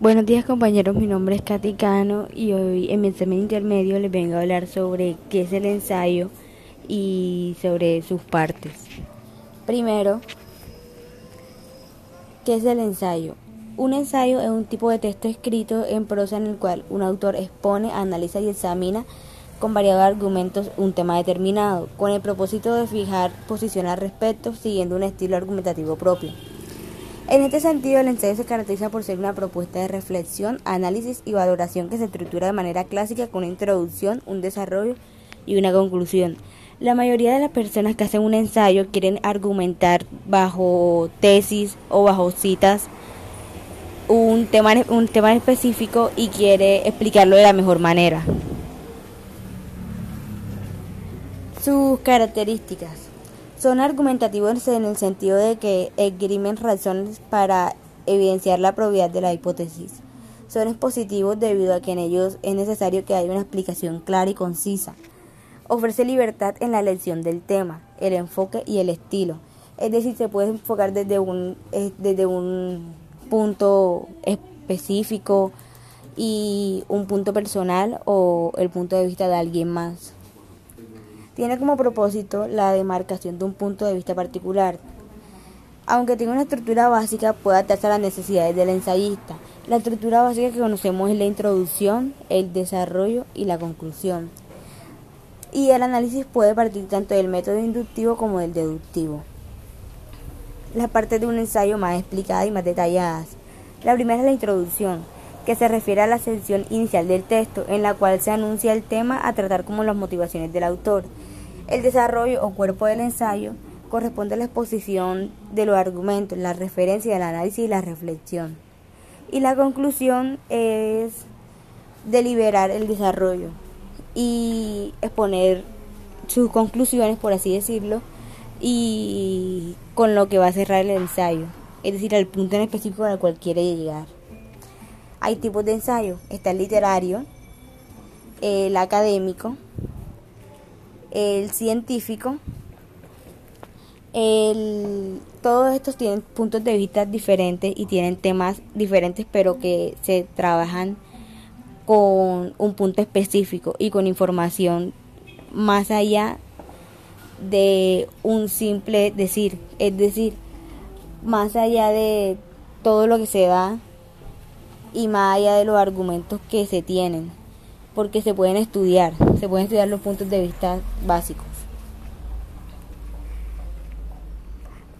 Buenos días compañeros, mi nombre es Katy Cano y hoy en mi examen intermedio les vengo a hablar sobre qué es el ensayo y sobre sus partes. Primero, ¿qué es el ensayo? Un ensayo es un tipo de texto escrito en prosa en el cual un autor expone, analiza y examina con variados argumentos un tema determinado, con el propósito de fijar posición al respecto siguiendo un estilo argumentativo propio. En este sentido, el ensayo se caracteriza por ser una propuesta de reflexión, análisis y valoración que se estructura de manera clásica con una introducción, un desarrollo y una conclusión. La mayoría de las personas que hacen un ensayo quieren argumentar bajo tesis o bajo citas un tema, un tema específico y quiere explicarlo de la mejor manera. Sus características. Son argumentativos en el sentido de que esgrimen razones para evidenciar la probabilidad de la hipótesis. Son expositivos debido a que en ellos es necesario que haya una explicación clara y concisa. Ofrece libertad en la elección del tema, el enfoque y el estilo. Es decir, se puede enfocar desde un, eh, desde un punto específico y un punto personal o el punto de vista de alguien más. Tiene como propósito la demarcación de un punto de vista particular. Aunque tiene una estructura básica, puede adaptarse a las necesidades del ensayista. La estructura básica que conocemos es la introducción, el desarrollo y la conclusión. Y el análisis puede partir tanto del método inductivo como del deductivo. Las partes de un ensayo más explicadas y más detalladas. La primera es la introducción, que se refiere a la sección inicial del texto, en la cual se anuncia el tema a tratar como las motivaciones del autor. El desarrollo o cuerpo del ensayo corresponde a la exposición de los argumentos, la referencia, el análisis y la reflexión. Y la conclusión es deliberar el desarrollo y exponer sus conclusiones, por así decirlo, y con lo que va a cerrar el ensayo, es decir, al punto en específico al cual quiere llegar. Hay tipos de ensayo, está el literario, el académico, el científico, el, todos estos tienen puntos de vista diferentes y tienen temas diferentes, pero que se trabajan con un punto específico y con información más allá de un simple decir, es decir, más allá de todo lo que se da y más allá de los argumentos que se tienen porque se pueden estudiar, se pueden estudiar los puntos de vista básicos.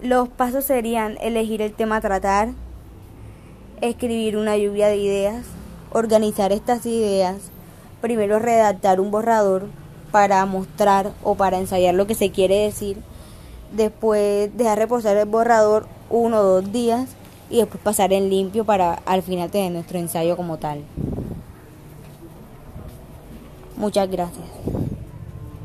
Los pasos serían elegir el tema a tratar, escribir una lluvia de ideas, organizar estas ideas, primero redactar un borrador para mostrar o para ensayar lo que se quiere decir, después dejar reposar el borrador uno o dos días y después pasar en limpio para al final tener nuestro ensayo como tal. Muchas gracias.